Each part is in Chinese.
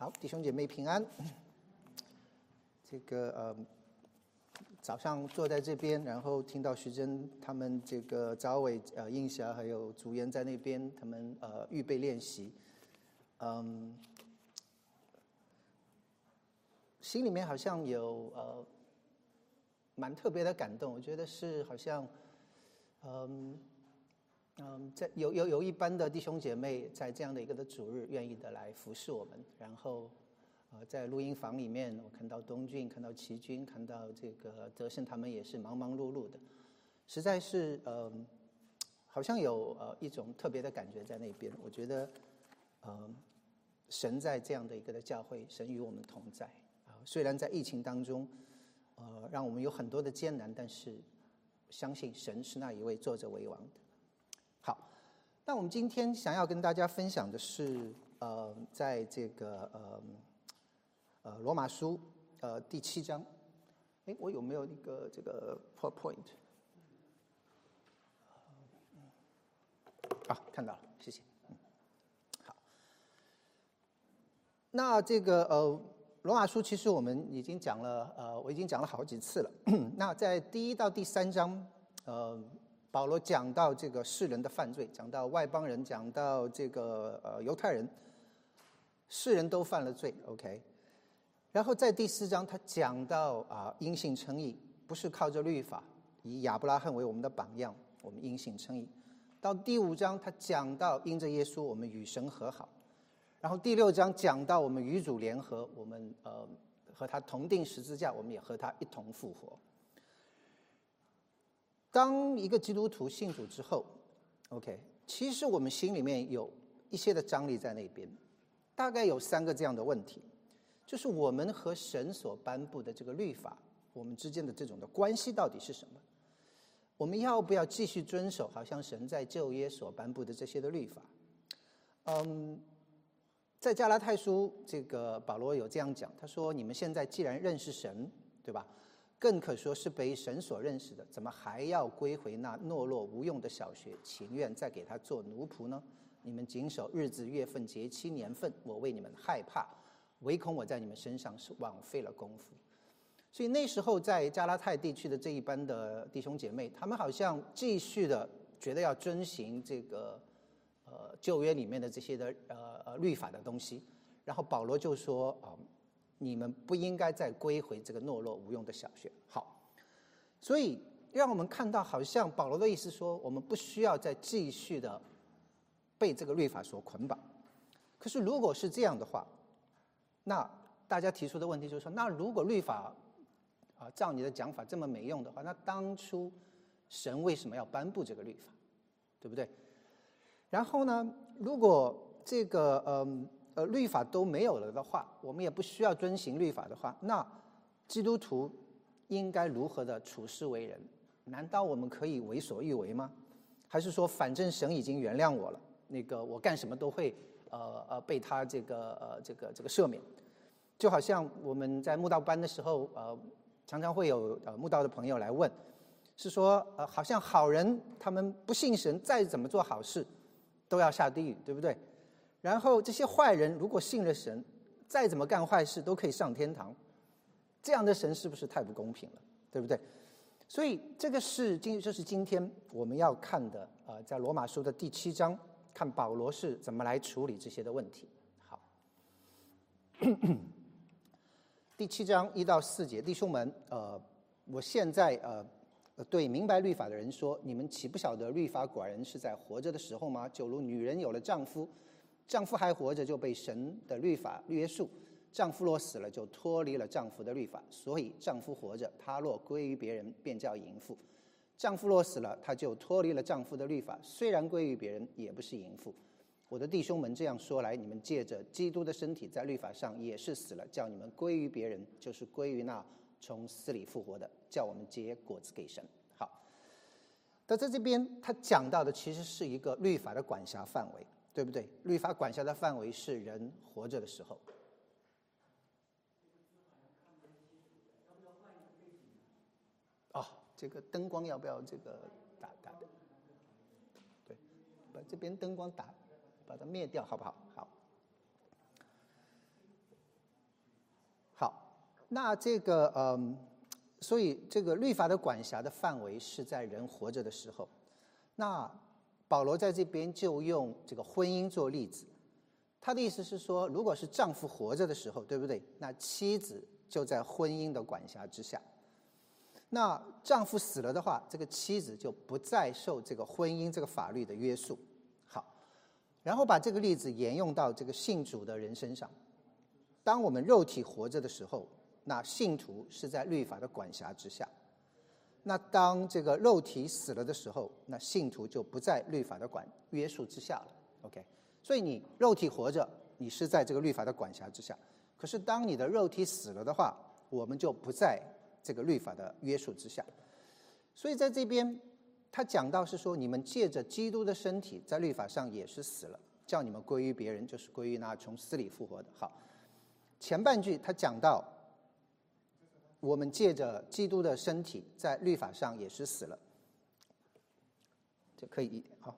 好，弟兄姐妹平安。这个呃，早上坐在这边，然后听到徐真他们这个早伟呃应霞还有祖言在那边，他们呃预备练习，嗯，心里面好像有呃蛮特别的感动，我觉得是好像嗯。嗯，在有有有一般的弟兄姐妹在这样的一个的主日，愿意的来服侍我们。然后，呃，在录音房里面，我看到东俊，看到齐军，看到这个德胜，他们也是忙忙碌碌的，实在是呃，好像有呃一种特别的感觉在那边。我觉得，嗯，神在这样的一个的教会，神与我们同在啊。虽然在疫情当中，呃，让我们有很多的艰难，但是相信神是那一位坐着为王的。那我们今天想要跟大家分享的是，呃，在这个呃呃罗马书呃第七章，哎，我有没有一个这个 PowerPoint？啊，看到了，谢谢。好，那这个呃罗马书其实我们已经讲了，呃，我已经讲了好几次了。那在第一到第三章，呃。保罗讲到这个世人的犯罪，讲到外邦人，讲到这个呃犹太人，世人都犯了罪，OK。然后在第四章，他讲到啊因信称义，不是靠着律法，以亚伯拉罕为我们的榜样，我们因信称义。到第五章，他讲到因着耶稣，我们与神和好。然后第六章讲到我们与主联合，我们呃和他同定十字架，我们也和他一同复活。当一个基督徒信主之后，OK，其实我们心里面有一些的张力在那边，大概有三个这样的问题，就是我们和神所颁布的这个律法，我们之间的这种的关系到底是什么？我们要不要继续遵守好像神在旧约所颁布的这些的律法？嗯，在加拉太书，这个保罗有这样讲，他说：“你们现在既然认识神，对吧？”更可说是被神所认识的，怎么还要归回那懦弱无用的小学，情愿再给他做奴仆呢？你们谨守日子、月份、节期、年份，我为你们害怕，唯恐我在你们身上是枉费了功夫。所以那时候在加拉太地区的这一班的弟兄姐妹，他们好像继续的觉得要遵循这个呃旧约里面的这些的呃呃律法的东西，然后保罗就说啊。你们不应该再归回这个懦弱无用的小学。好，所以让我们看到，好像保罗的意思说，我们不需要再继续的被这个律法所捆绑。可是如果是这样的话，那大家提出的问题就是说，那如果律法啊，照你的讲法这么没用的话，那当初神为什么要颁布这个律法，对不对？然后呢，如果这个嗯。呃律法都没有了的话，我们也不需要遵行律法的话，那基督徒应该如何的处事为人？难道我们可以为所欲为吗？还是说，反正神已经原谅我了，那个我干什么都会呃呃被他这个呃这个这个赦免？就好像我们在慕道班的时候，呃，常常会有呃慕道的朋友来问，是说呃好像好人他们不信神，再怎么做好事都要下地狱，对不对？然后这些坏人如果信了神，再怎么干坏事都可以上天堂，这样的神是不是太不公平了？对不对？所以这个是今这是今天我们要看的啊，在罗马书的第七章，看保罗是怎么来处理这些的问题。好，第七章一到四节，弟兄们，呃，我现在呃对明白律法的人说，你们岂不晓得律法寡人是在活着的时候吗？就如女人有了丈夫。丈夫还活着就被神的律法约束，丈夫若死了就脱离了丈夫的律法。所以丈夫活着，他若归于别人，便叫淫妇；丈夫若死了，他就脱离了丈夫的律法，虽然归于别人，也不是淫妇。我的弟兄们，这样说来，你们借着基督的身体，在律法上也是死了，叫你们归于别人，就是归于那从死里复活的，叫我们结果子给神。好，那在这边他讲到的其实是一个律法的管辖范围。对不对？律法管辖的范围是人活着的时候。哦，这个灯光要不要这个打打的？对，把这边灯光打，把它灭掉，好不好？好。好那这个嗯，所以这个律法的管辖的范围是在人活着的时候。那保罗在这边就用这个婚姻做例子，他的意思是说，如果是丈夫活着的时候，对不对？那妻子就在婚姻的管辖之下。那丈夫死了的话，这个妻子就不再受这个婚姻这个法律的约束。好，然后把这个例子沿用到这个信主的人身上。当我们肉体活着的时候，那信徒是在律法的管辖之下。那当这个肉体死了的时候，那信徒就不在律法的管约束之下了。OK，所以你肉体活着，你是在这个律法的管辖之下。可是当你的肉体死了的话，我们就不在。这个律法的约束之下，所以在这边他讲到是说，你们借着基督的身体，在律法上也是死了，叫你们归于别人，就是归于那从死里复活的。好，前半句他讲到，我们借着基督的身体，在律法上也是死了，就可以好。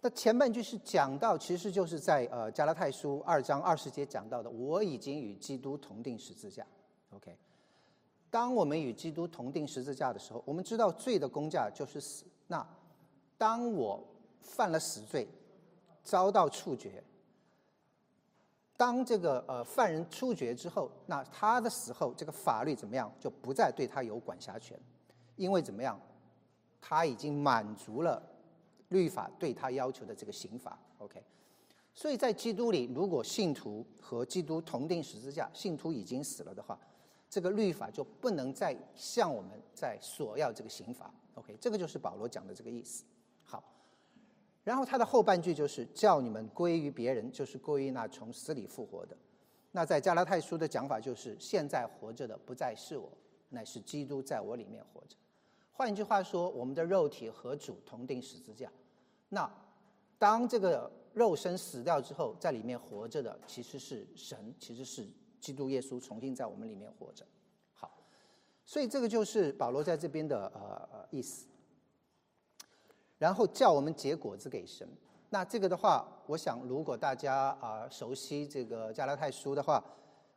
那前半句是讲到，其实就是在呃加拉太书二章二十节讲到的，我已经与基督同定十字架。OK，当我们与基督同定十字架的时候，我们知道罪的工价就是死。那当我犯了死罪，遭到处决，当这个呃犯人处决之后，那他的死后，这个法律怎么样就不再对他有管辖权，因为怎么样，他已经满足了律法对他要求的这个刑罚。OK，所以在基督里，如果信徒和基督同定十字架，信徒已经死了的话。这个律法就不能再向我们再索要这个刑罚，OK，这个就是保罗讲的这个意思。然后他的后半句就是叫你们归于别人，就是归于那从死里复活的。那在加拉太书的讲法就是现在活着的不再是我，乃是基督在我里面活着。换一句话说，我们的肉体和主同定十字架。那当这个肉身死掉之后，在里面活着的其实是神，其实是。基督耶稣重新在我们里面活着，好，所以这个就是保罗在这边的呃意思。然后叫我们结果子给神。那这个的话，我想如果大家啊熟悉这个加拉太书的话，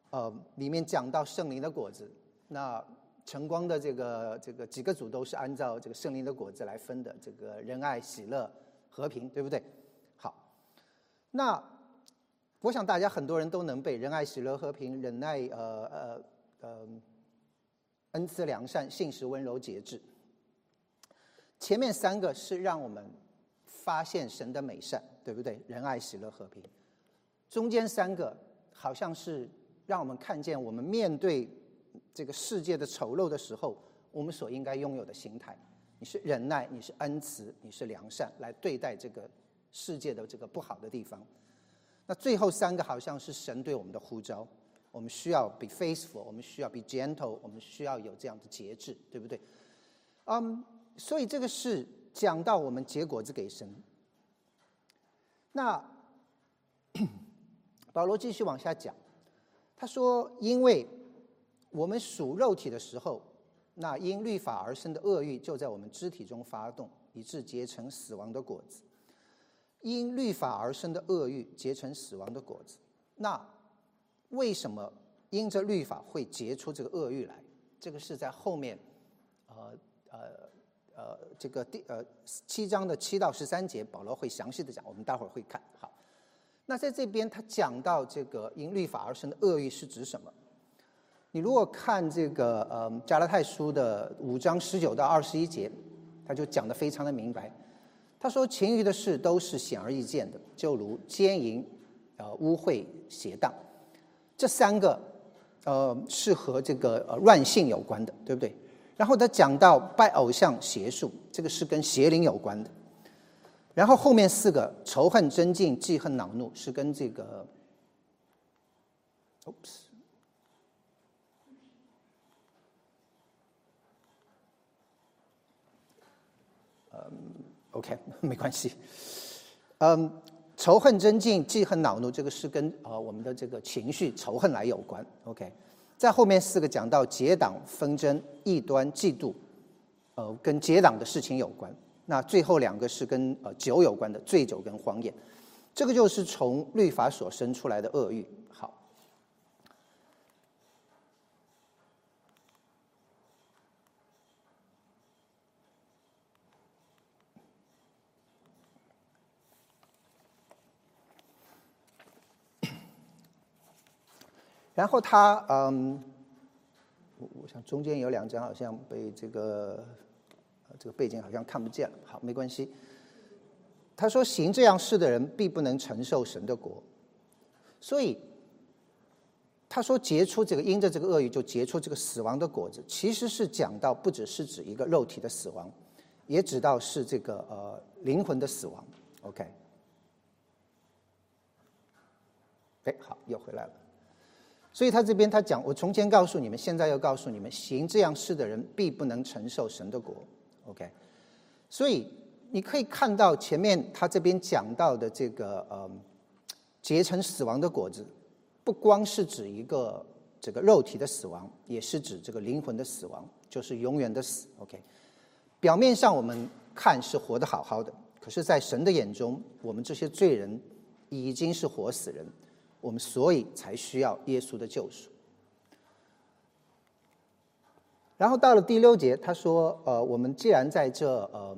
呃，里面讲到圣灵的果子，那晨光的这个这个几个组都是按照这个圣灵的果子来分的，这个仁爱、喜乐、和平，对不对？好，那。我想大家很多人都能背仁爱、喜乐、和平、忍耐、呃呃呃，恩慈、良善、信实、温柔、节制。前面三个是让我们发现神的美善，对不对？仁爱、喜乐、和平。中间三个好像是让我们看见我们面对这个世界的丑陋的时候，我们所应该拥有的心态。你是忍耐，你是恩慈，你是良善，来对待这个世界的这个不好的地方。那最后三个好像是神对我们的呼召，我们需要 be faithful，我们需要 be gentle，我们需要有这样的节制，对不对？嗯，所以这个是讲到我们结果子给神。那 保罗继续往下讲，他说：“因为我们属肉体的时候，那因律法而生的恶欲就在我们肢体中发动，以致结成死亡的果子。”因律法而生的恶欲结成死亡的果子，那为什么因着律法会结出这个恶欲来？这个是在后面，呃呃呃，这个第呃七章的七到十三节，保罗会详细的讲，我们待会儿会看。好，那在这边他讲到这个因律法而生的恶欲是指什么？你如果看这个呃加拉太书的五章十九到二十一节，他就讲的非常的明白。他说：“其余的事都是显而易见的，就如奸淫、呃污秽、邪荡，这三个，呃是和这个呃乱性有关的，对不对？然后他讲到拜偶像、邪术，这个是跟邪灵有关的。然后后面四个仇恨、尊敬、记恨、恼怒，是跟这个，oops。” OK，没关系。嗯，仇恨、增进、记恨、恼怒，这个是跟呃我们的这个情绪仇恨来有关。OK，在后面四个讲到结党纷争、异端、嫉妒，呃，跟结党的事情有关。那最后两个是跟呃酒有关的，醉酒跟荒宴，这个就是从律法所生出来的恶欲。好，然后他嗯，我我想中间有两张好像被这个这个背景好像看不见了，好没关系。他说：“行这样事的人，必不能承受神的国。”所以他说：“结出这个因着这个恶语，就结出这个死亡的果子。”其实是讲到不只是指一个肉体的死亡，也指到是这个呃灵魂的死亡。OK。哎，好，又回来了。所以他这边他讲：“我从前告诉你们，现在又告诉你们，行这样事的人，必不能承受神的国。”OK。所以。你可以看到前面他这边讲到的这个呃结成死亡的果子，不光是指一个这个肉体的死亡，也是指这个灵魂的死亡，就是永远的死。OK，表面上我们看是活得好好的，可是，在神的眼中，我们这些罪人已经是活死人，我们所以才需要耶稣的救赎。然后到了第六节，他说：“呃，我们既然在这，呃。”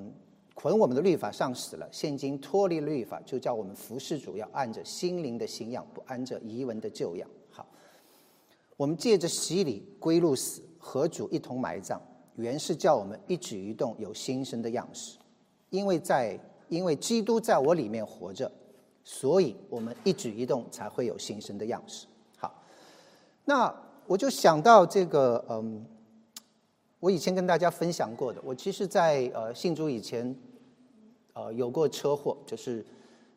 捆我们的律法上死了，现今脱离律法，就叫我们服侍主，要按着心灵的信仰，不按着遗文的旧样。好，我们借着洗礼归入死，和主一同埋葬，原是叫我们一举一动有新生的样式。因为在因为基督在我里面活着，所以我们一举一动才会有新生的样式。好，那我就想到这个，嗯，我以前跟大家分享过的，我其实，在呃信主以前。呃，有过车祸，就是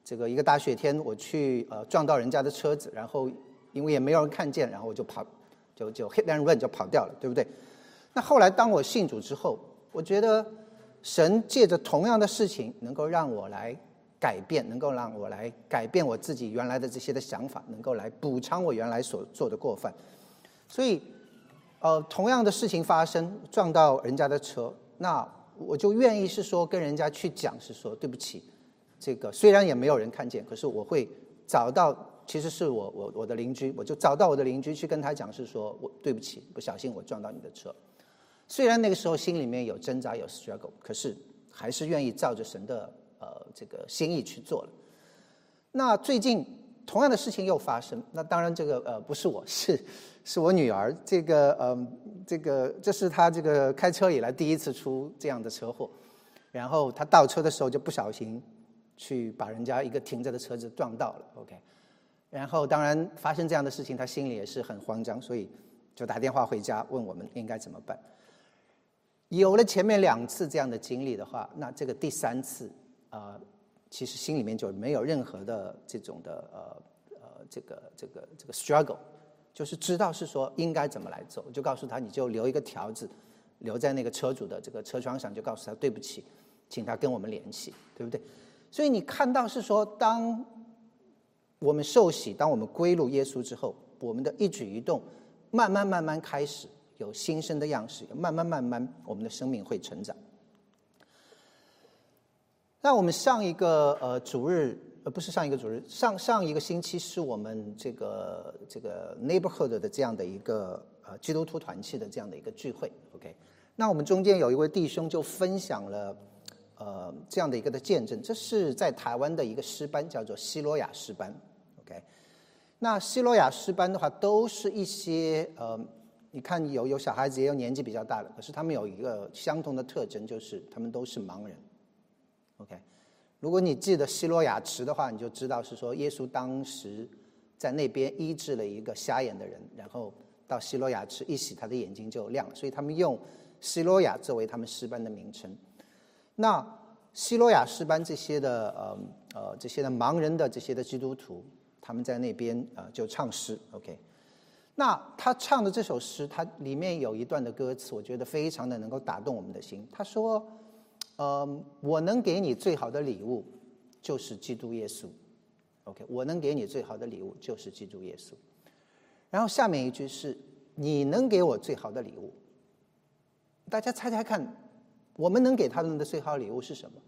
这个一个大雪天，我去呃撞到人家的车子，然后因为也没有人看见，然后我就跑，就就 hit and run 就跑掉了，对不对？那后来当我信主之后，我觉得神借着同样的事情，能够让我来改变，能够让我来改变我自己原来的这些的想法，能够来补偿我原来所做的过犯。所以，呃，同样的事情发生，撞到人家的车，那。我就愿意是说跟人家去讲，是说对不起，这个虽然也没有人看见，可是我会找到，其实是我我我的邻居，我就找到我的邻居去跟他讲，是说我对不起，不小心我撞到你的车。虽然那个时候心里面有挣扎有 struggle，可是还是愿意照着神的这个心意去做了。那最近同样的事情又发生，那当然这个呃不是我 是。是我女儿，这个嗯，这个这是她这个开车以来第一次出这样的车祸，然后她倒车的时候就不小心去把人家一个停着的车子撞到了，OK，然后当然发生这样的事情，她心里也是很慌张，所以就打电话回家问我们应该怎么办。有了前面两次这样的经历的话，那这个第三次啊，其实心里面就没有任何的这种的呃呃这个这个这个 struggle。就是知道是说应该怎么来走，就告诉他，你就留一个条子，留在那个车主的这个车窗上，就告诉他对不起，请他跟我们联系，对不对？所以你看到是说，当我们受洗，当我们归入耶稣之后，我们的一举一动，慢慢慢慢开始有新生的样式，慢慢慢慢，我们的生命会成长。那我们上一个呃主日。呃，不是上一个主日，上上一个星期是我们这个这个 neighborhood 的这样的一个呃基督徒团契的这样的一个聚会，OK。那我们中间有一位弟兄就分享了呃这样的一个的见证，这是在台湾的一个诗班，叫做希罗亚诗班，OK。那希罗亚诗班的话，都是一些呃，你看有有小孩子，也有年纪比较大的，可是他们有一个相同的特征，就是他们都是盲人，OK。如果你记得希罗亚池的话，你就知道是说耶稣当时在那边医治了一个瞎眼的人，然后到希罗亚池一洗，他的眼睛就亮了。所以他们用希罗亚作为他们诗班的名称。那希罗亚诗班这些的呃呃这些的盲人的这些的基督徒，他们在那边啊就唱诗。OK，那他唱的这首诗，它里面有一段的歌词，我觉得非常的能够打动我们的心。他说。呃，我能给你最好的礼物，就是基督耶稣。OK，我能给你最好的礼物就是基督耶稣。然后下面一句是：你能给我最好的礼物。大家猜猜看，我们能给他们的最好礼物是什么？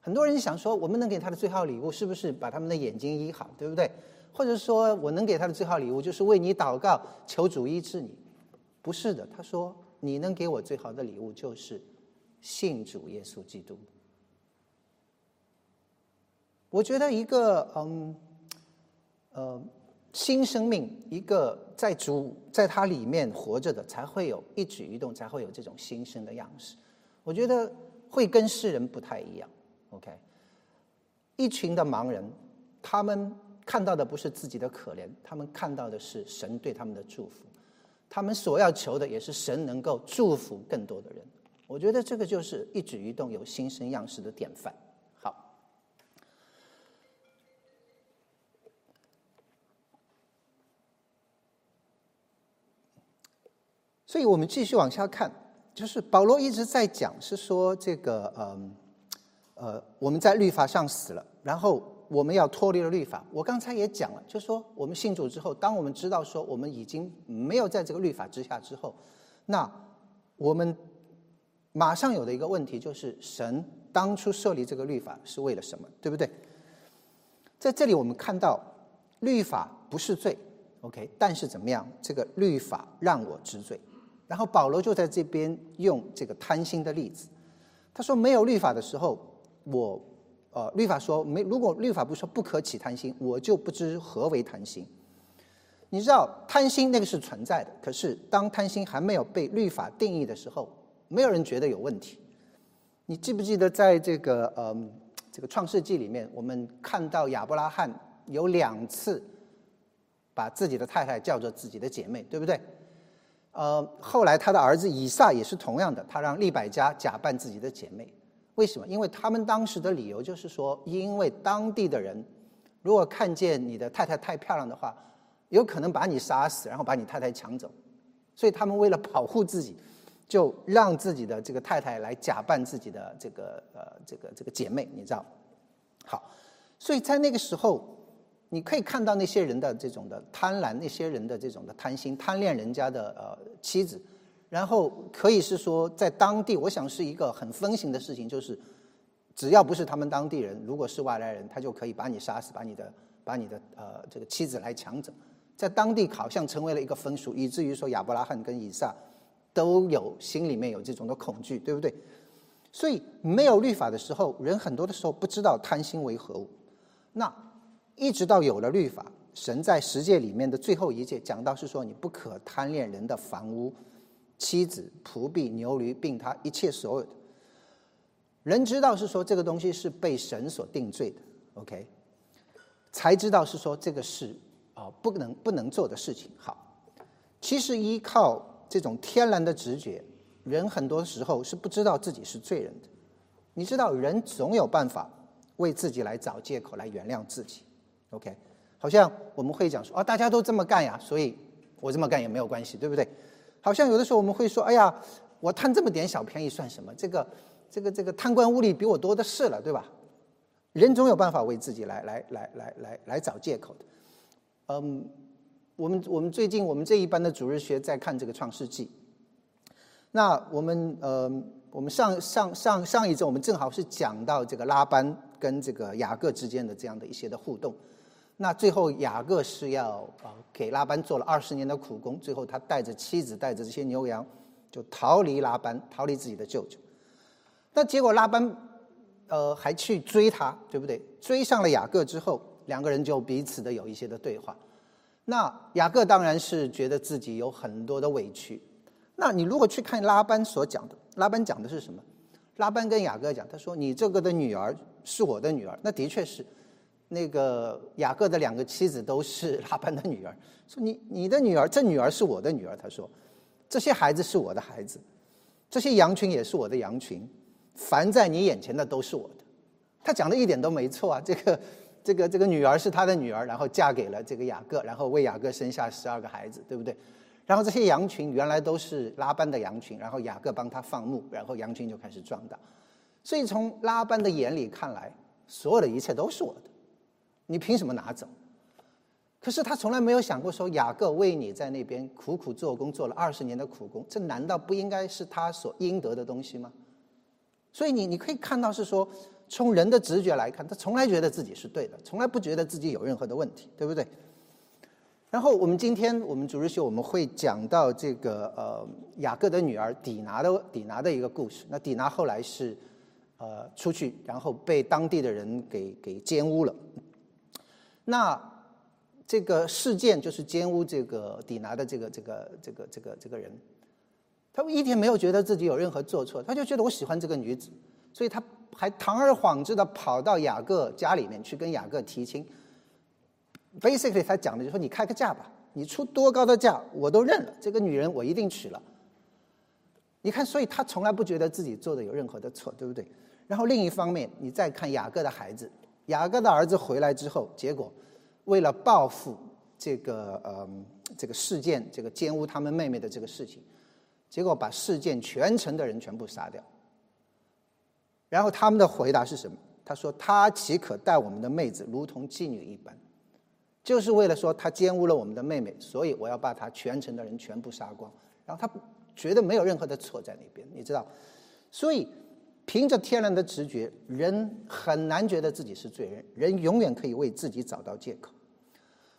很多人想说，我们能给他的最好礼物是不是把他们的眼睛医好，对不对？或者说我能给他的最好礼物就是为你祷告，求主医治你？不是的，他说：你能给我最好的礼物就是。信主耶稣基督，我觉得一个嗯呃，新生命，一个在主在它里面活着的，才会有一举一动，才会有这种新生的样式。我觉得会跟世人不太一样。OK，一群的盲人，他们看到的不是自己的可怜，他们看到的是神对他们的祝福。他们所要求的也是神能够祝福更多的人。我觉得这个就是一举一动有新生样式的典范。好，所以我们继续往下看，就是保罗一直在讲，是说这个，嗯，呃，我们在律法上死了，然后我们要脱离了律法。我刚才也讲了，就说我们信主之后，当我们知道说我们已经没有在这个律法之下之后，那我们。马上有的一个问题就是，神当初设立这个律法是为了什么，对不对？在这里我们看到，律法不是罪，OK，但是怎么样？这个律法让我知罪。然后保罗就在这边用这个贪心的例子，他说：没有律法的时候，我呃，律法说没，如果律法不说不可起贪心，我就不知何为贪心。你知道贪心那个是存在的，可是当贪心还没有被律法定义的时候。没有人觉得有问题。你记不记得，在这个呃这个创世纪里面，我们看到亚伯拉罕有两次把自己的太太叫做自己的姐妹，对不对？呃，后来他的儿子以撒也是同样的，他让利百加假扮自己的姐妹。为什么？因为他们当时的理由就是说，因为当地的人如果看见你的太太太漂亮的话，有可能把你杀死，然后把你太太抢走。所以他们为了保护自己。就让自己的这个太太来假扮自己的这个呃这个这个姐妹，你知道？好，所以在那个时候，你可以看到那些人的这种的贪婪，那些人的这种的贪心，贪恋人家的呃妻子，然后可以是说在当地，我想是一个很风行的事情，就是只要不是他们当地人，如果是外来人，他就可以把你杀死，把你的把你的呃这个妻子来抢走，在当地好像成为了一个风俗，以至于说亚伯拉罕跟以撒。都有心里面有这种的恐惧，对不对？所以没有律法的时候，人很多的时候不知道贪心为何物。那一直到有了律法，神在十诫里面的最后一诫讲到是说，你不可贪恋人的房屋、妻子、仆婢、牛驴，并他一切所有的。人知道是说这个东西是被神所定罪的，OK？才知道是说这个是啊不能不能做的事情。好，其实依靠。这种天然的直觉，人很多时候是不知道自己是罪人的。你知道，人总有办法为自己来找借口来原谅自己。OK，好像我们会讲说，啊，大家都这么干呀，所以我这么干也没有关系，对不对？好像有的时候我们会说，哎呀，我贪这么点小便宜算什么？这个、这个、这个贪官污吏比我多的是了，对吧？人总有办法为自己来、来、来、来、来、来找借口的。嗯。我们我们最近我们这一班的主日学在看这个创世纪。那我们呃，我们上上上上一周我们正好是讲到这个拉班跟这个雅各之间的这样的一些的互动。那最后雅各是要啊给拉班做了二十年的苦工，最后他带着妻子带着这些牛羊就逃离拉班，逃离自己的舅舅。那结果拉班呃还去追他，对不对？追上了雅各之后，两个人就彼此的有一些的对话。那雅各当然是觉得自己有很多的委屈。那你如果去看拉班所讲的，拉班讲的是什么？拉班跟雅各讲，他说：“你这个的女儿是我的女儿。”那的确是，那个雅各的两个妻子都是 拉班的女儿。说你你的女儿，这女儿是我的女儿。他说：“这些孩子是我的孩子，这些羊群也是我的羊群，凡在你眼前的都是我的。”他讲的一点都没错啊，这个。这个这个女儿是他的女儿，然后嫁给了这个雅各，然后为雅各生下十二个孩子，对不对？然后这些羊群原来都是拉班的羊群，然后雅各帮他放牧，然后羊群就开始壮大。所以从拉班的眼里看来，所有的一切都是我的，你凭什么拿走？可是他从来没有想过说，雅各为你在那边苦苦做工，做了二十年的苦工，这难道不应该是他所应得的东西吗？所以你你可以看到是说。从人的直觉来看，他从来觉得自己是对的，从来不觉得自己有任何的问题，对不对？然后我们今天我们主日学我们会讲到这个呃雅各的女儿底拿的底拿的一个故事。那底拿后来是呃出去，然后被当地的人给给奸污了。那这个事件就是奸污这个底拿的这个这个这个这个这个人，他一点没有觉得自己有任何做错，他就觉得我喜欢这个女子，所以他还堂而皇之的跑到雅各家里面去跟雅各提亲。Basically，他讲的就是说你开个价吧，你出多高的价我都认了，这个女人我一定娶了。你看，所以他从来不觉得自己做的有任何的错，对不对？然后另一方面，你再看雅各的孩子，雅各的儿子回来之后，结果为了报复这个呃这个事件，这个奸污他们妹妹的这个事情，结果把事件全城的人全部杀掉。然后他们的回答是什么？他说：“他岂可待我们的妹子如同妓女一般？”就是为了说他奸污了我们的妹妹，所以我要把他全城的人全部杀光。然后他。觉得没有任何的错在那边，你知道，所以凭着天然的直觉，人很难觉得自己是罪人，人永远可以为自己找到借口。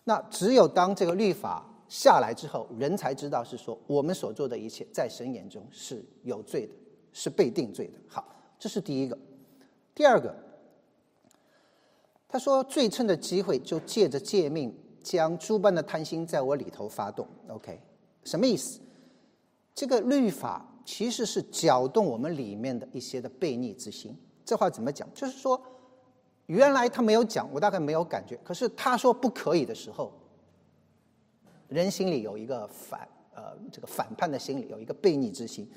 那只有当这个律法下来之后，人才知道是说我们所做的一切在神眼中是有罪的，是被定罪的。好，这是第一个。第二个，他说最称的机会就借着借命，将诸般的贪心在我里头发动。OK，什么意思？这个律法其实是搅动我们里面的一些的悖逆之心。这话怎么讲？就是说，原来他没有讲，我大概没有感觉。可是他说不可以的时候，人心里有一个反呃这个反叛的心理，有一个悖逆之心。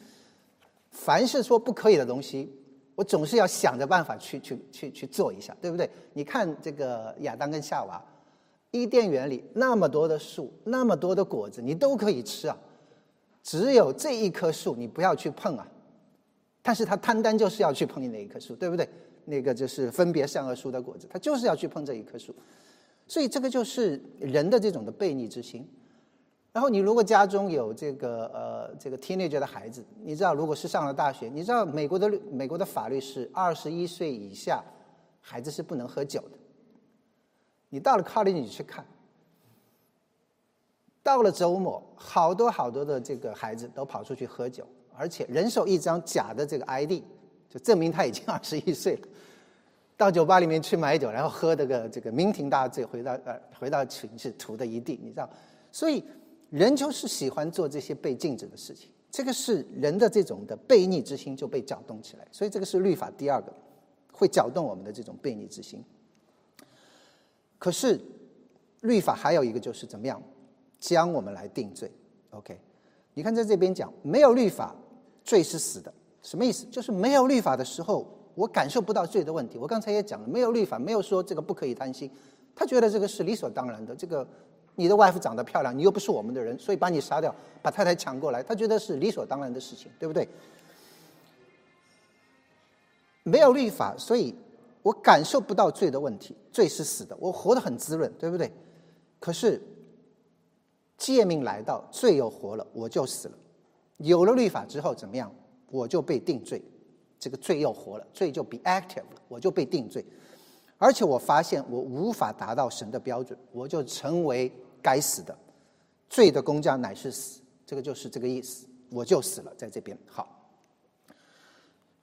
凡是说不可以的东西，我总是要想着办法去去去去做一下，对不对？你看这个亚当跟夏娃，伊甸园里那么多的树，那么多的果子，你都可以吃啊。只有这一棵树你不要去碰啊，但是他单单就是要去碰你那一棵树，对不对？那个就是分别善恶树的果子，他就是要去碰这一棵树，所以这个就是人的这种的悖逆之心。然后你如果家中有这个呃这个 teenager 的孩子，你知道如果是上了大学，你知道美国的美国的法律是二十一岁以下孩子是不能喝酒的。你到了 college 你去看。到了周末，好多好多的这个孩子都跑出去喝酒，而且人手一张假的这个 ID，就证明他已经 二十一岁了。到酒吧里面去买酒，然后喝这个这个酩酊大醉，回到呃回到寝室吐的一地，你知道？所以人就是喜欢做这些被禁止的事情，这个是人的这种的悖逆之心就被搅动起来。所以这个是律法第二个会搅动我们的这种悖逆之心。可是律法还有一个就是怎么样？将我们来定罪，OK？你看在这边讲，没有律法，罪是死的，什么意思？就是没有律法的时候，我感受不到罪的问题。我刚才也讲了，没有律法，没有说这个不可以贪心，他觉得这个是理所当然的。这个你的外父长得漂亮，你又不是我们的人，所以把你杀掉，把太太抢过来，他觉得是理所当然的事情，对不对？没有律法，所以我感受不到罪的问题。罪是死的，我活得很滋润，对不对？可是。诫命来到，罪又活了，我就死了。有了律法之后怎么样？我就被定罪，这个罪又活了，罪就 be active 了，我就被定罪。而且我发现我无法达到神的标准，我就成为该死的。罪的工价乃是死，这个就是这个意思，我就死了在这边。好，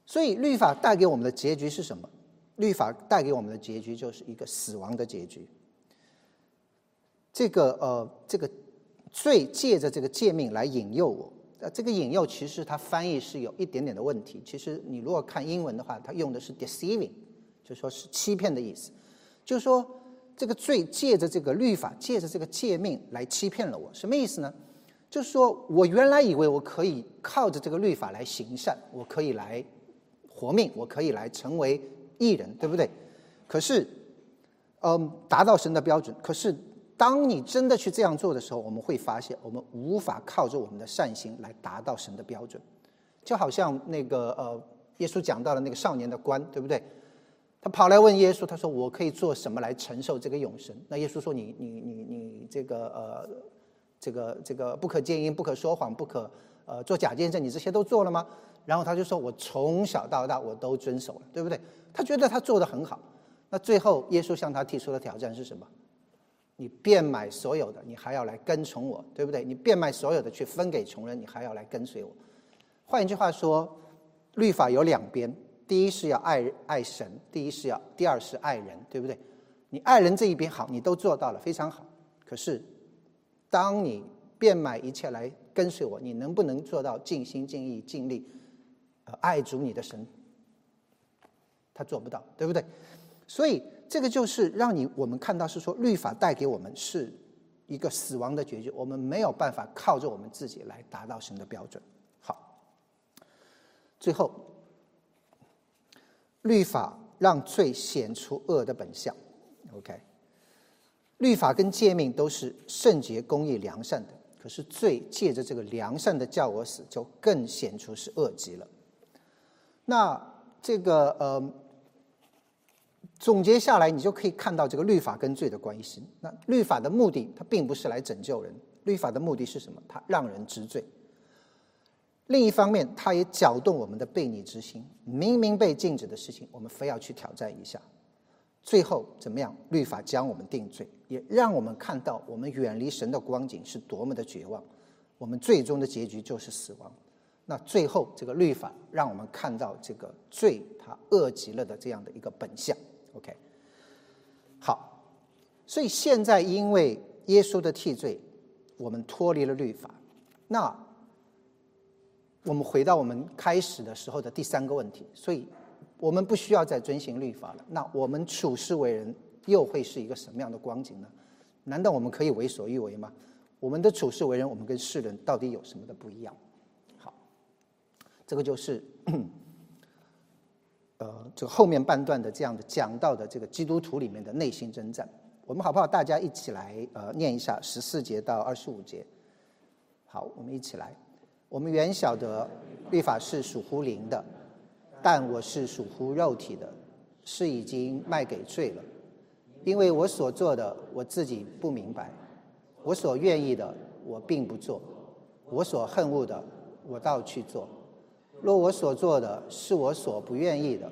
所以律法带给我们的结局是什么？律法带给我们的结局就是一个死亡的结局。这个呃，这个。罪借着这个诫命来引诱我，呃，这个引诱其实它翻译是有一点点的问题。其实你如果看英文的话，它用的是 deceiving，就说是欺骗的意思。就说这个罪借着这个律法，借着这个诫命来欺骗了我，什么意思呢？就是说我原来以为我可以靠着这个律法来行善，我可以来活命，我可以来成为艺人，对不对？可是，嗯，达到神的标准，可是。当你真的去这样做的时候，我们会发现，我们无法靠着我们的善行来达到神的标准，就好像那个呃，耶稣讲到了那个少年的官，对不对？他跑来问耶稣，他说：“我可以做什么来承受这个永生？”那耶稣说：“你你你你这个呃，这个这个不可奸淫，不可说谎，不可呃做假见证，你这些都做了吗？”然后他就说：“我从小到大我都遵守了，对不对？”他觉得他做的很好。那最后耶稣向他提出的挑战是什么？你变卖所有的，你还要来跟从我，对不对？你变卖所有的去分给穷人，你还要来跟随我。换一句话说，律法有两边，第一是要爱爱神，第一是要，第二是爱人，对不对？你爱人这一边好，你都做到了，非常好。可是，当你变卖一切来跟随我，你能不能做到尽心尽意尽力，呃，爱主你的神？他做不到，对不对？所以这个就是让你我们看到是说，律法带给我们是一个死亡的结局，我们没有办法靠着我们自己来达到神的标准。好，最后，律法让罪显出恶的本相。OK，律法跟诫命都是圣洁、公义、良善的，可是罪借着这个良善的叫我死，就更显出是恶极了。那这个呃。总结下来，你就可以看到这个律法跟罪的关系。那律法的目的，它并不是来拯救人，律法的目的是什么？它让人知罪。另一方面，它也搅动我们的悖逆之心。明明被禁止的事情，我们非要去挑战一下。最后怎么样？律法将我们定罪，也让我们看到我们远离神的光景是多么的绝望。我们最终的结局就是死亡。那最后，这个律法让我们看到这个罪它恶极了的这样的一个本相。OK，好，所以现在因为耶稣的替罪，我们脱离了律法。那我们回到我们开始的时候的第三个问题，所以我们不需要再遵循律法了。那我们处事为人又会是一个什么样的光景呢？难道我们可以为所欲为吗？我们的处事为人，我们跟世人到底有什么的不一样？好，这个就是。呃，这个后面半段的这样的讲到的这个基督徒里面的内心征战，我们好不好？大家一起来呃念一下十四节到二十五节。好，我们一起来。我们原晓得律法是属乎灵的，但我是属乎肉体的，是已经卖给罪了。因为我所做的我自己不明白，我所愿意的我并不做，我所恨恶的我倒去做。若我所做的是我所不愿意的，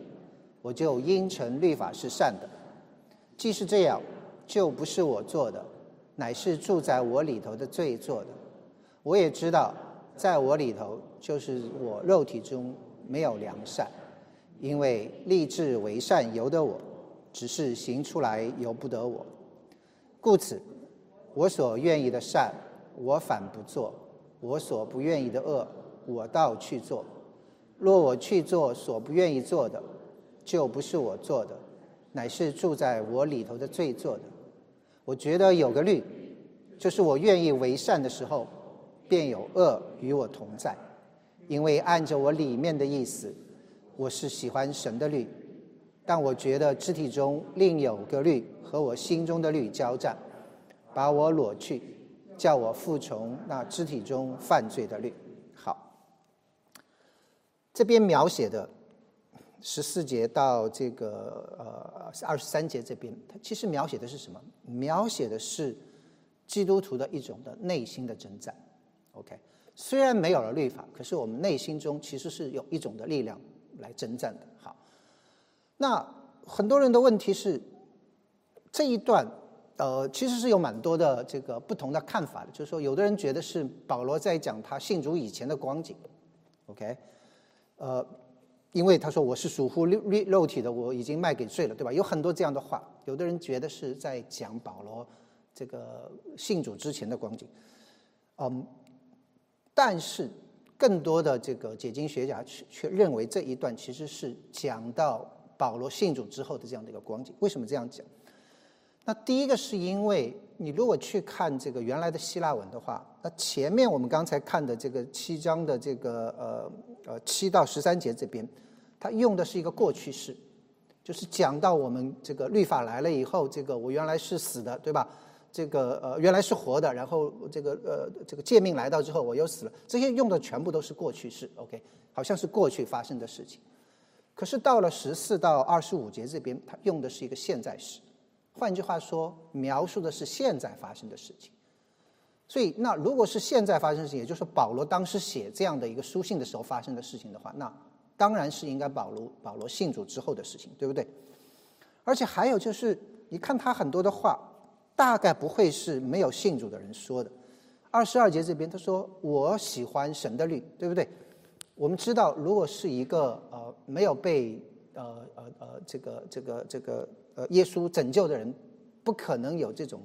我就应承律法是善的；既是这样，就不是我做的，乃是住在我里头的罪做的。我也知道，在我里头就是我肉体中没有良善，因为立志为善由得我，只是行出来由不得我。故此，我所愿意的善，我反不做；我所不愿意的恶，我倒去做。若我去做所不愿意做的，就不是我做的，乃是住在我里头的罪做的。我觉得有个律，就是我愿意为善的时候，便有恶与我同在。因为按着我里面的意思，我是喜欢神的律，但我觉得肢体中另有个律和我心中的律交战，把我裸去，叫我服从那肢体中犯罪的律。好这边描写的十四节到这个呃二十三节这边，它其实描写的是什么？描写的是基督徒的一种的内心的征战。OK，虽然没有了律法，可是我们内心中其实是有一种的力量来征战的。好，那很多人的问题是这一段呃其实是有蛮多的这个不同的看法的，就是说有的人觉得是保罗在讲他信主以前的光景。OK。呃，因为他说我是属乎肉肉肉体的，我已经卖给罪了，对吧？有很多这样的话，有的人觉得是在讲保罗这个信主之前的光景，嗯，但是更多的这个解经学家却却认为这一段其实是讲到保罗信主之后的这样的一个光景。为什么这样讲？那第一个是因为你如果去看这个原来的希腊文的话，那前面我们刚才看的这个七章的这个呃呃七到十三节这边，它用的是一个过去式，就是讲到我们这个律法来了以后，这个我原来是死的，对吧？这个呃原来是活的，然后这个呃这个诫命来到之后我又死了，这些用的全部都是过去式，OK，好像是过去发生的事情。可是到了十四到二十五节这边，它用的是一个现在时。换句话说，描述的是现在发生的事情。所以，那如果是现在发生的事情，也就是保罗当时写这样的一个书信的时候发生的事情的话，那当然是应该保罗保罗信主之后的事情，对不对？而且还有就是，你看他很多的话，大概不会是没有信主的人说的。二十二节这边他说：“我喜欢神的律，对不对？”我们知道，如果是一个呃没有被呃呃呃这个这个这个。呃，耶稣拯救的人不可能有这种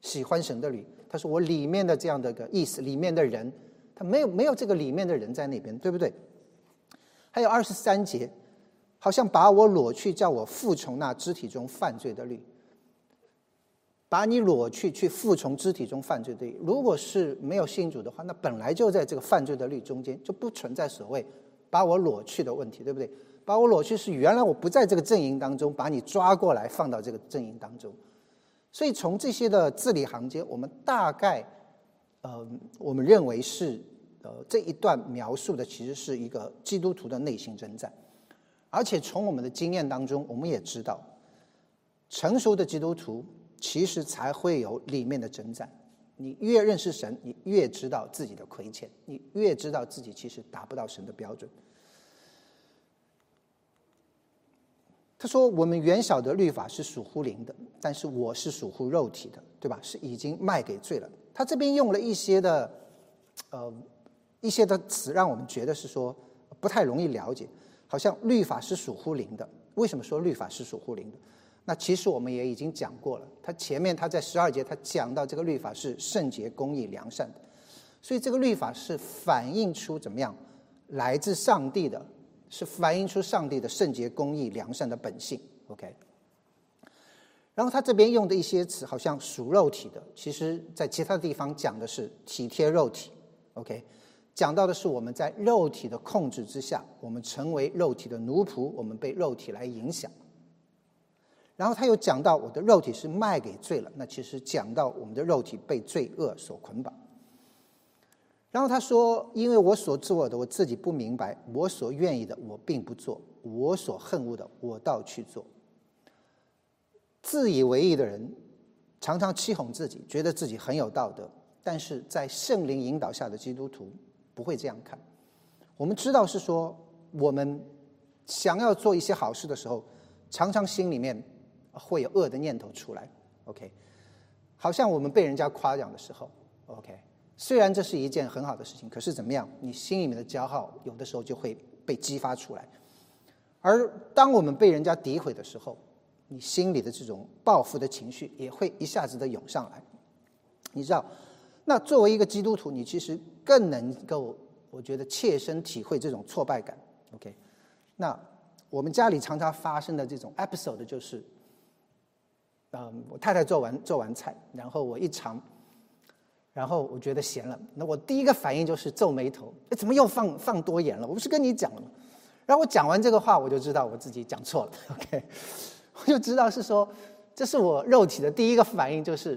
喜欢神的律。他说我里面的这样的个意思，里面的人，他没有没有这个里面的人在那边，对不对？还有二十三节，好像把我裸去，叫我服从那肢体中犯罪的律。把你裸去，去服从肢体中犯罪的。如果是没有信主的话，那本来就在这个犯罪的律中间，就不存在所谓把我裸去的问题，对不对？把我裸去是原来我不在这个阵营当中，把你抓过来放到这个阵营当中。所以从这些的字里行间，我们大概，呃，我们认为是，呃，这一段描述的其实是一个基督徒的内心征战，而且从我们的经验当中，我们也知道，成熟的基督徒其实才会有里面的征战。你越认识神，你越知道自己的亏欠，你越知道自己其实达不到神的标准。他说：“我们原小的律法是属乎灵的，但是我是属乎肉体的，对吧？是已经卖给罪了。”他这边用了一些的，呃，一些的词，让我们觉得是说不太容易了解。好像律法是属乎灵的，为什么说律法是属乎灵的？那其实我们也已经讲过了。他前面他在十二节他讲到这个律法是圣洁、公义、良善的，所以这个律法是反映出怎么样来自上帝的。是反映出上帝的圣洁、公义、良善的本性。OK，然后他这边用的一些词，好像属肉体的，其实在其他地方讲的是体贴肉体。OK，讲到的是我们在肉体的控制之下，我们成为肉体的奴仆，我们被肉体来影响。然后他又讲到我的肉体是卖给罪了，那其实讲到我们的肉体被罪恶所捆绑。然后他说：“因为我所做的，我自己不明白；我所愿意的，我并不做；我所恨恶的，我倒去做。自以为意的人，常常欺哄自己，觉得自己很有道德。但是在圣灵引导下的基督徒不会这样看。我们知道是说，我们想要做一些好事的时候，常常心里面会有恶的念头出来。OK，好像我们被人家夸奖的时候，OK。”虽然这是一件很好的事情，可是怎么样？你心里面的骄傲有的时候就会被激发出来。而当我们被人家诋毁的时候，你心里的这种报复的情绪也会一下子的涌上来。你知道，那作为一个基督徒，你其实更能够，我觉得切身体会这种挫败感。OK，那我们家里常常发生的这种 episode 就是，嗯，我太太做完做完菜，然后我一尝。然后我觉得咸了，那我第一个反应就是皱眉头，哎，怎么又放放多盐了？我不是跟你讲了吗？然后我讲完这个话，我就知道我自己讲错了。OK，我就知道是说，这是我肉体的第一个反应，就是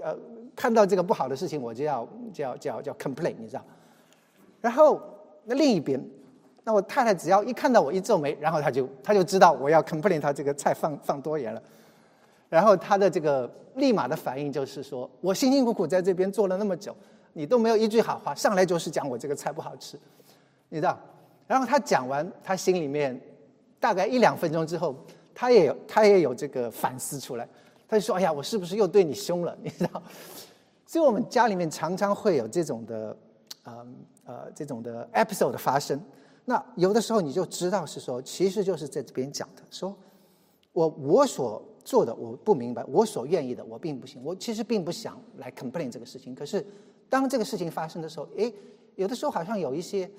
呃，看到这个不好的事情，我就要就要就要叫 complain，你知道？然后那另一边，那我太太只要一看到我一皱眉，然后她就她就知道我要 complain，她这个菜放放多盐了。然后他的这个立马的反应就是说：“我辛辛苦苦在这边做了那么久，你都没有一句好话，上来就是讲我这个菜不好吃，你知道？”然后他讲完，他心里面大概一两分钟之后，他也有他也有这个反思出来，他就说：“哎呀，我是不是又对你凶了？”你知道？所以我们家里面常常会有这种的，呃呃，这种的 episode 的发生。那有的时候你就知道是说，其实就是在这边讲的，说我我所。做的我不明白，我所愿意的我并不行。我其实并不想来 complain 这个事情。可是，当这个事情发生的时候，诶，有的时候好像有一些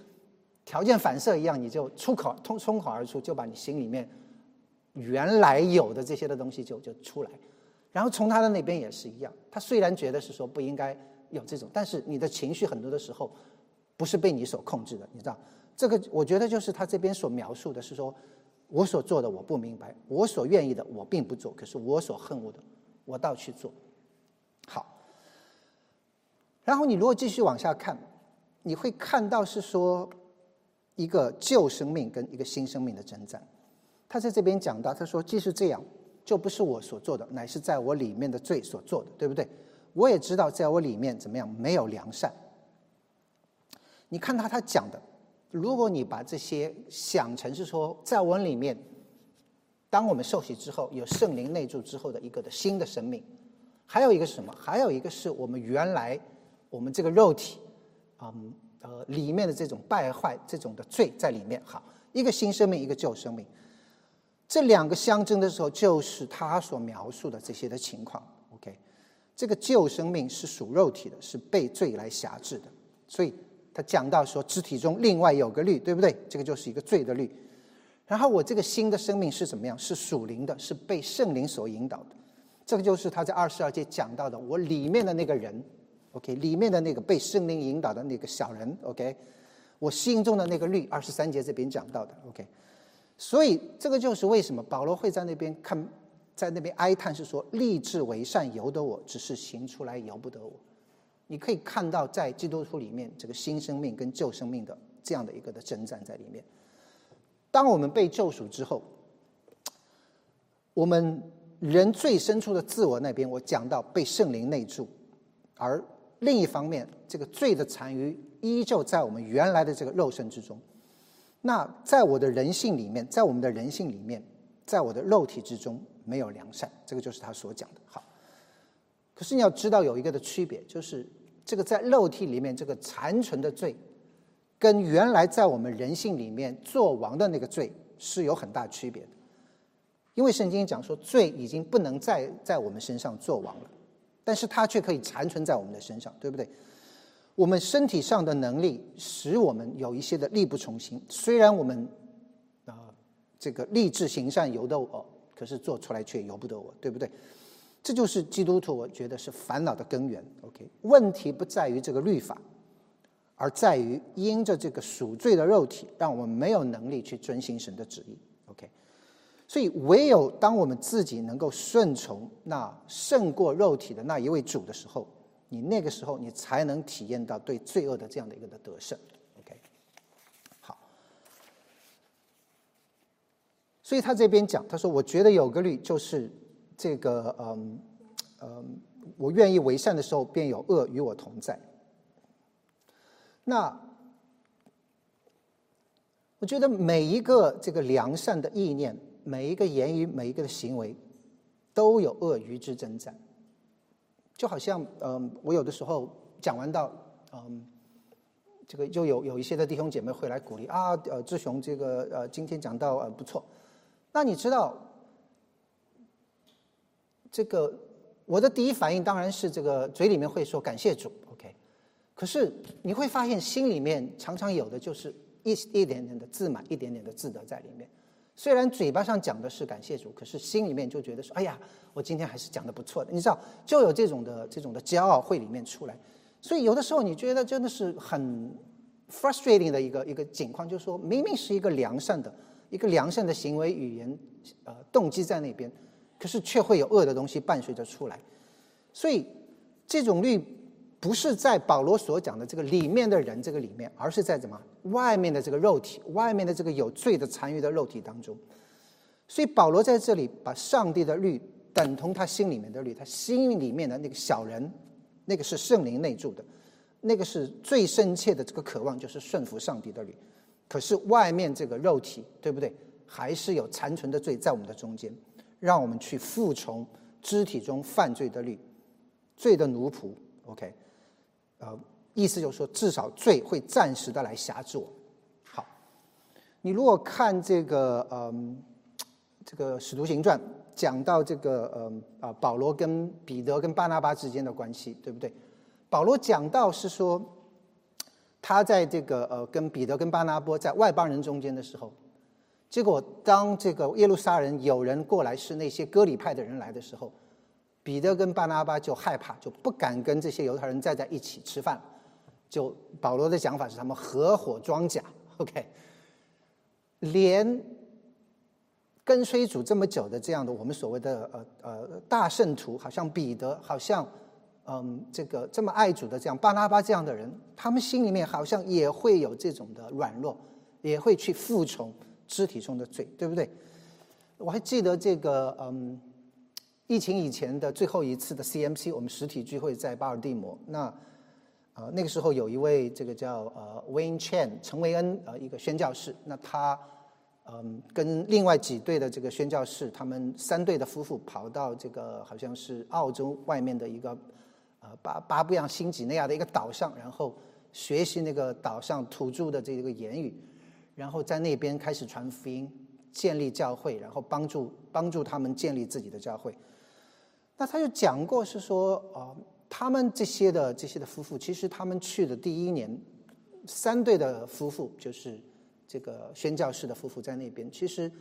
条件反射一样，你就出口冲冲口而出，就把你心里面原来有的这些的东西就就出来。然后从他的那边也是一样，他虽然觉得是说不应该有这种，但是你的情绪很多的时候不是被你所控制的，你知道？这个我觉得就是他这边所描述的是说。我所做的我不明白，我所愿意的我并不做，可是我所恨恶的，我倒去做。好，然后你如果继续往下看，你会看到是说一个旧生命跟一个新生命的征战。他在这边讲到，他说即使这样，就不是我所做的，乃是在我里面的罪所做的，对不对？我也知道在我里面怎么样没有良善。你看他他讲的。如果你把这些想成是说，在我们里面，当我们受洗之后，有圣灵内住之后的一个的新的生命，还有一个是什么？还有一个是我们原来我们这个肉体，嗯呃里面的这种败坏、这种的罪在里面。好，一个新生命，一个旧生命，这两个相争的时候，就是他所描述的这些的情况。OK，这个旧生命是属肉体的，是被罪来辖制的。所以他讲到说，肢体中另外有个律，对不对？这个就是一个罪的律。然后我这个新的生命是怎么样？是属灵的，是被圣灵所引导的。这个就是他在二十二节讲到的，我里面的那个人，OK，里面的那个被圣灵引导的那个小人，OK，我心中的那个律，二十三节这边讲到的，OK。所以这个就是为什么保罗会在那边看，在那边哀叹，是说立志为善由得我，只是行出来由不得我。你可以看到在基督徒里面这个新生命跟旧生命的这样的一个的征战在里面。当我们被救赎之后，我们人最深处的自我那边，我讲到被圣灵内住，而另一方面，这个罪的残余依旧在我们原来的这个肉身之中。那在我的人性里面，在我们的人性里面，在我的肉体之中没有良善，这个就是他所讲的。好，可是你要知道有一个的区别，就是这个在肉体里面这个残存的罪，跟原来在我们人性里面做王的那个罪是有很大区别的。因为圣经讲说，罪已经不能再在我们身上做王了，但是它却可以残存在我们的身上，对不对？我们身体上的能力使我们有一些的力不从心。虽然我们啊，这个立志行善由得我，可是做出来却由不得我，对不对？这就是基督徒，我觉得是烦恼的根源。OK，问题不在于这个律法，而在于因着这个赎罪的肉体，让我们没有能力去遵行神的旨意。OK，所以唯有当我们自己能够顺从那胜过肉体的那一位主的时候。你那个时候，你才能体验到对罪恶的这样的一个的得胜。OK，好。所以他这边讲，他说：“我觉得有个律，就是这个，嗯，嗯，我愿意为善的时候，便有恶与我同在。”那我觉得每一个这个良善的意念，每一个言语，每一个的行为，都有恶与之征战。就好像，嗯，我有的时候讲完到，嗯，这个就有有一些的弟兄姐妹会来鼓励啊，呃，志雄这个呃，今天讲到呃不错。那你知道，这个我的第一反应当然是这个嘴里面会说感谢主，OK。可是你会发现心里面常常有的就是一一点点的自满，一点点的自得在里面。虽然嘴巴上讲的是感谢主，可是心里面就觉得说：“哎呀，我今天还是讲的不错的。”你知道，就有这种的这种的骄傲会里面出来。所以有的时候你觉得真的是很 frustrating 的一个一个情况，就是说明明是一个良善的一个良善的行为语言呃动机在那边，可是却会有恶的东西伴随着出来。所以这种律不是在保罗所讲的这个里面的人这个里面，而是在怎么？外面的这个肉体，外面的这个有罪的残余的肉体当中，所以保罗在这里把上帝的律等同他心里面的律，他心里面的那个小人，那个是圣灵内住的，那个是最深切的这个渴望，就是顺服上帝的律。可是外面这个肉体，对不对？还是有残存的罪在我们的中间，让我们去服从肢体中犯罪的律，罪的奴仆。OK，呃。意思就是说，至少罪会暂时的来辖制我。好，你如果看这个，嗯，这个《使徒行传》讲到这个，嗯啊，保罗跟彼得跟巴拿巴之间的关系，对不对？保罗讲到是说，他在这个呃跟彼得跟巴拿波在外邦人中间的时候，结果当这个耶路撒冷有人过来是那些割礼派的人来的时候，彼得跟巴拿巴就害怕，就不敢跟这些犹太人再在一起吃饭。就保罗的讲法是，他们合伙装假，OK，连跟随主这么久的这样的我们所谓的呃呃大圣徒，好像彼得，好像嗯这个这么爱主的这样巴拿巴这样的人，他们心里面好像也会有这种的软弱，也会去服从肢体中的罪，对不对？我还记得这个嗯疫情以前的最后一次的 CMC，我们实体聚会在巴尔的摩那。呃，那个时候有一位这个叫呃 Wayne Chen 陈维恩呃一个宣教士，那他嗯跟另外几对的这个宣教士，他们三对的夫妇跑到这个好像是澳洲外面的一个呃巴巴布扬新几内亚的一个岛上，然后学习那个岛上土著的这个言语，然后在那边开始传福音，建立教会，然后帮助帮助他们建立自己的教会。那他就讲过是说呃，他们这些的这些的夫妇，其实他们去的第一年，三对的夫妇就是这个宣教士的夫妇在那边，其实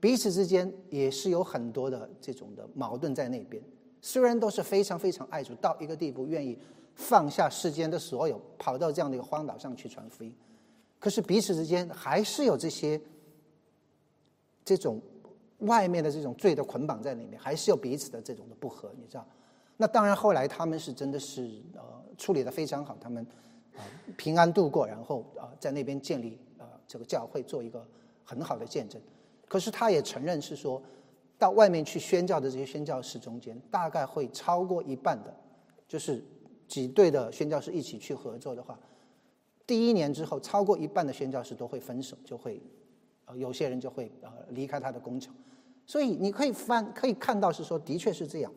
彼此之间也是有很多的这种的矛盾在那边。虽然都是非常非常爱主，到一个地步愿意放下世间的所有，跑到这样的一个荒岛上去传福音，可是彼此之间还是有这些这种外面的这种罪的捆绑在里面，还是有彼此的这种的不和，你知道？那当然，后来他们是真的是呃处理的非常好，他们啊平安度过，然后啊在那边建立啊这个教会，做一个很好的见证。可是他也承认是说。到外面去宣教的这些宣教士中间，大概会超过一半的，就是几对的宣教士一起去合作的话，第一年之后，超过一半的宣教士都会分手，就会，呃，有些人就会呃离开他的工厂。所以你可以翻可以看到是说，的确是这样。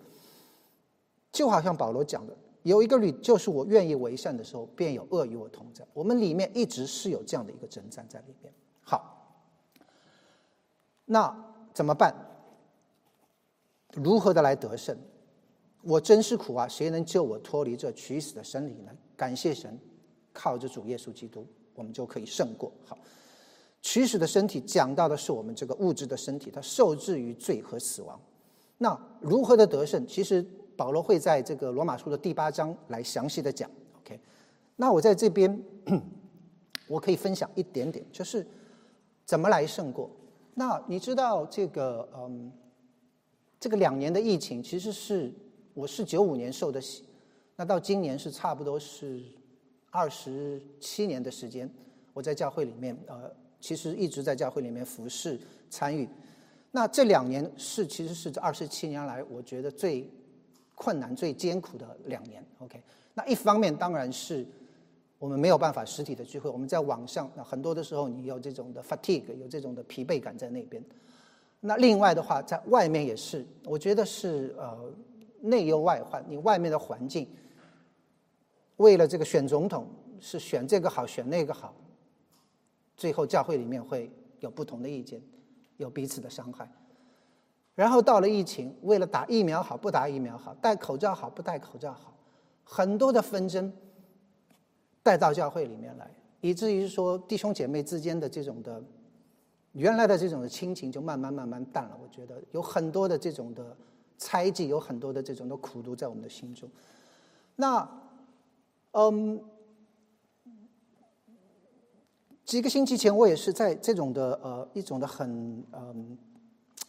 就好像保罗讲的，有一个律，就是我愿意为善的时候，便有恶与我同在。我们里面一直是有这样的一个征战在里面。好，那怎么办？如何的来得胜？我真是苦啊！谁能救我脱离这取死的生理呢？感谢神，靠着主耶稣基督，我们就可以胜过。好，取死的身体讲到的是我们这个物质的身体，它受制于罪和死亡。那如何的得胜？其实保罗会在这个罗马书的第八章来详细的讲。OK，那我在这边 我可以分享一点点，就是怎么来胜过。那你知道这个嗯？这个两年的疫情，其实是我是九五年受的洗，那到今年是差不多是二十七年的时间，我在教会里面，呃，其实一直在教会里面服侍参与。那这两年是其实是这二十七年来，我觉得最困难、最艰苦的两年。OK，那一方面当然是我们没有办法实体的聚会，我们在网上，那很多的时候你有这种的 fatigue，有这种的疲惫感在那边。那另外的话，在外面也是，我觉得是呃内忧外患。你外面的环境，为了这个选总统是选这个好，选那个好，最后教会里面会有不同的意见，有彼此的伤害。然后到了疫情，为了打疫苗好不打疫苗好，戴口罩好不戴口罩好，很多的纷争带到教会里面来，以至于说弟兄姐妹之间的这种的。原来的这种的亲情就慢慢慢慢淡了，我觉得有很多的这种的猜忌，有很多的这种的苦毒在我们的心中。那，嗯，几个星期前我也是在这种的呃一种的很嗯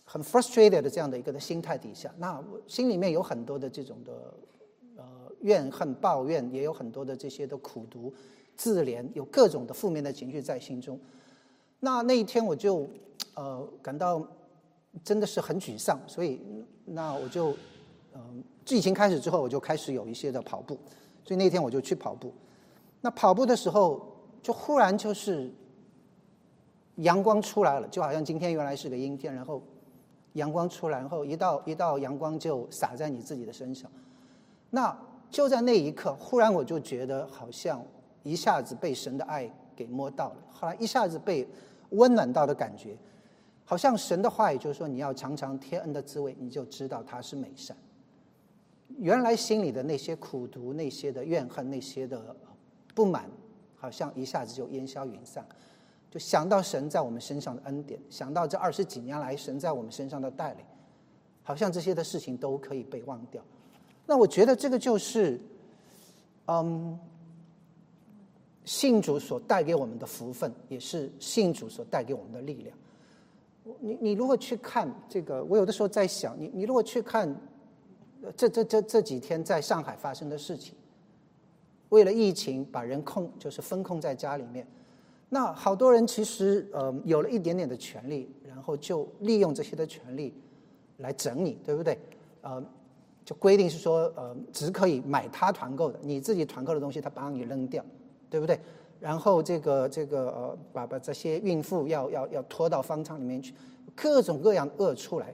很 frustrated 的这样的一个的心态底下，那我心里面有很多的这种的呃怨恨、抱怨，也有很多的这些的苦毒、自怜，有各种的负面的情绪在心中。那那一天我就，呃，感到真的是很沮丧，所以那我就，嗯，疫情开始之后，我就开始有一些的跑步，所以那天我就去跑步。那跑步的时候，就忽然就是阳光出来了，就好像今天原来是个阴天，然后阳光出来，然后一道一道阳光就洒在你自己的身上。那就在那一刻，忽然我就觉得好像一下子被神的爱给摸到了，后来一下子被。温暖到的感觉，好像神的话语就是说，你要尝尝天恩的滋味，你就知道它是美善。原来心里的那些苦毒、那些的怨恨、那些的不满，好像一下子就烟消云散。就想到神在我们身上的恩典，想到这二十几年来神在我们身上的带领，好像这些的事情都可以被忘掉。那我觉得这个就是，嗯。信主所带给我们的福分，也是信主所带给我们的力量。你你如果去看这个，我有的时候在想，你你如果去看这这这这几天在上海发生的事情，为了疫情把人控就是封控在家里面，那好多人其实呃有了一点点的权利，然后就利用这些的权利来整你，对不对？呃，就规定是说呃只可以买他团购的，你自己团购的东西他帮你扔掉。对不对？然后这个这个呃，把把这些孕妇要要要拖到方舱里面去，各种各样恶出来。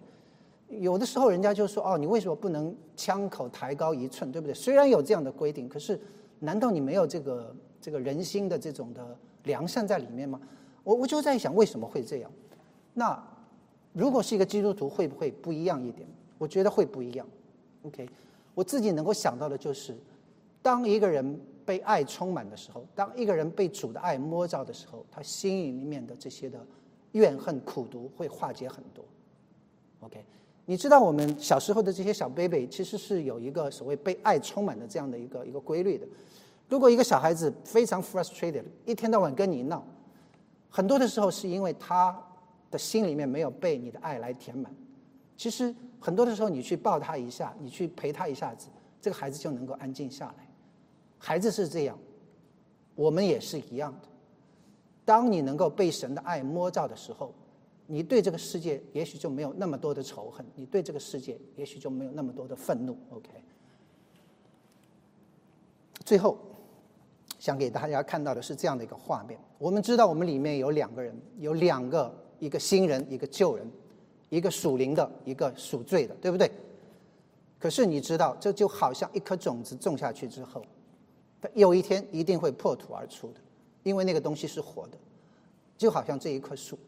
有的时候人家就说：“哦，你为什么不能枪口抬高一寸？对不对？”虽然有这样的规定，可是难道你没有这个这个人心的这种的良善在里面吗？我我就在想，为什么会这样？那如果是一个基督徒，会不会不一样一点？我觉得会不一样。OK，我自己能够想到的就是，当一个人被爱充满的时候，当一个人被主的爱摸着的时候，他心里面的这些的怨恨、苦毒会化解很多。OK，你知道我们小时候的这些小 baby 其实是有一个所谓被爱充满的这样的一个一个规律的。如果一个小孩子非常 frustrated，一天到晚跟你闹，很多的时候是因为他的心里面没有被你的爱来填满。其实很多的时候，你去抱他一下，你去陪他一下子，这个孩子就能够安静下来。孩子是这样，我们也是一样的。当你能够被神的爱摸照的时候，你对这个世界也许就没有那么多的仇恨，你对这个世界也许就没有那么多的愤怒。OK。最后，想给大家看到的是这样的一个画面：我们知道，我们里面有两个人，有两个，一个新人，一个旧人。一个属灵的，一个属罪的，对不对？可是你知道，这就好像一颗种子种下去之后，有一天一定会破土而出的，因为那个东西是活的，就好像这一棵树，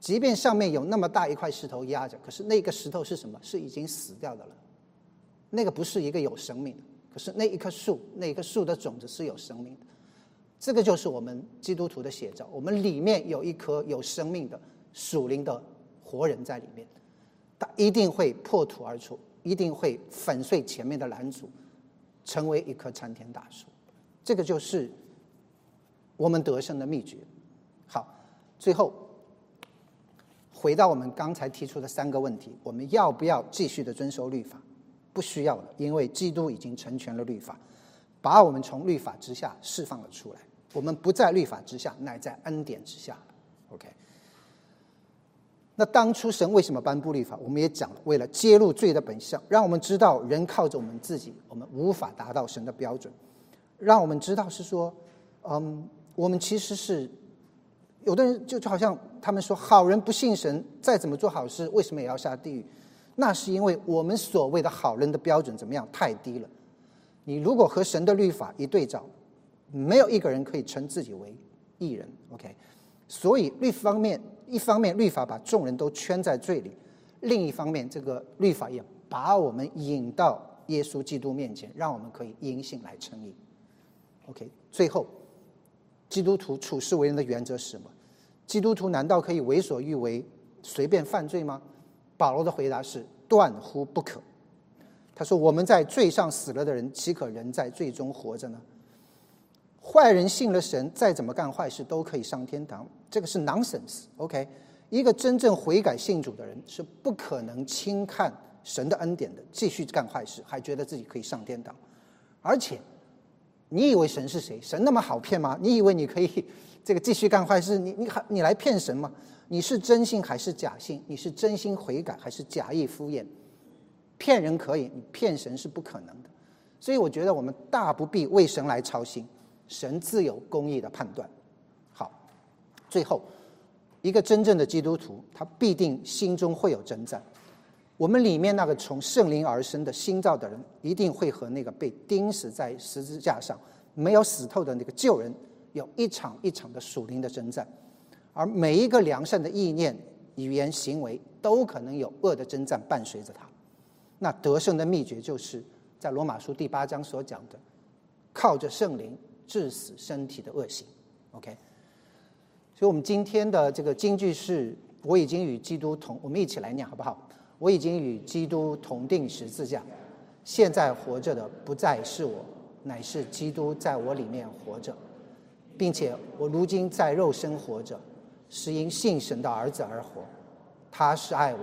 即便上面有那么大一块石头压着，可是那个石头是什么？是已经死掉的了，那个不是一个有生命的。可是那一棵树，那一棵树的种子是有生命的，这个就是我们基督徒的写照。我们里面有一颗有生命的属灵的。活人在里面，他一定会破土而出，一定会粉碎前面的拦阻，成为一棵参天大树。这个就是我们得胜的秘诀。好，最后回到我们刚才提出的三个问题：我们要不要继续的遵守律法？不需要了，因为基督已经成全了律法，把我们从律法之下释放了出来。我们不在律法之下，乃在恩典之下。OK。那当初神为什么颁布律法？我们也讲了，为了揭露罪的本相，让我们知道人靠着我们自己，我们无法达到神的标准，让我们知道是说，嗯，我们其实是有的人就就好像他们说，好人不信神，再怎么做好事，为什么也要下地狱？那是因为我们所谓的好人的标准怎么样太低了。你如果和神的律法一对照，没有一个人可以称自己为艺人。OK，所以律方面。一方面，律法把众人都圈在罪里；另一方面，这个律法也把我们引到耶稣基督面前，让我们可以因信来称义。OK，最后，基督徒处世为人的原则是什么？基督徒难道可以为所欲为、随便犯罪吗？保罗的回答是：断乎不可。他说：“我们在罪上死了的人，岂可仍在罪中活着呢？”坏人信了神，再怎么干坏事都可以上天堂。这个是 nonsense。OK，一个真正悔改信主的人是不可能轻看神的恩典的，继续干坏事，还觉得自己可以上天堂。而且，你以为神是谁？神那么好骗吗？你以为你可以这个继续干坏事？你你还你来骗神吗？你是真信还是假信？你是真心悔改还是假意敷衍？骗人可以，你骗神是不可能的。所以我觉得我们大不必为神来操心。神自有公义的判断。好，最后，一个真正的基督徒，他必定心中会有征战。我们里面那个从圣灵而生的新造的人，一定会和那个被钉死在十字架上没有死透的那个旧人，有一场一场的属灵的征战。而每一个良善的意念、语言、行为，都可能有恶的征战伴随着他。那得胜的秘诀，就是在罗马书第八章所讲的，靠着圣灵。致死身体的恶行，OK。所以，我们今天的这个京剧是：我已经与基督同，我们一起来念好不好？我已经与基督同定十字架，现在活着的不再是我，乃是基督在我里面活着，并且我如今在肉身活着，是因信神的儿子而活。他是爱我，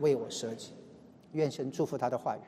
为我舍己。愿神祝福他的话语。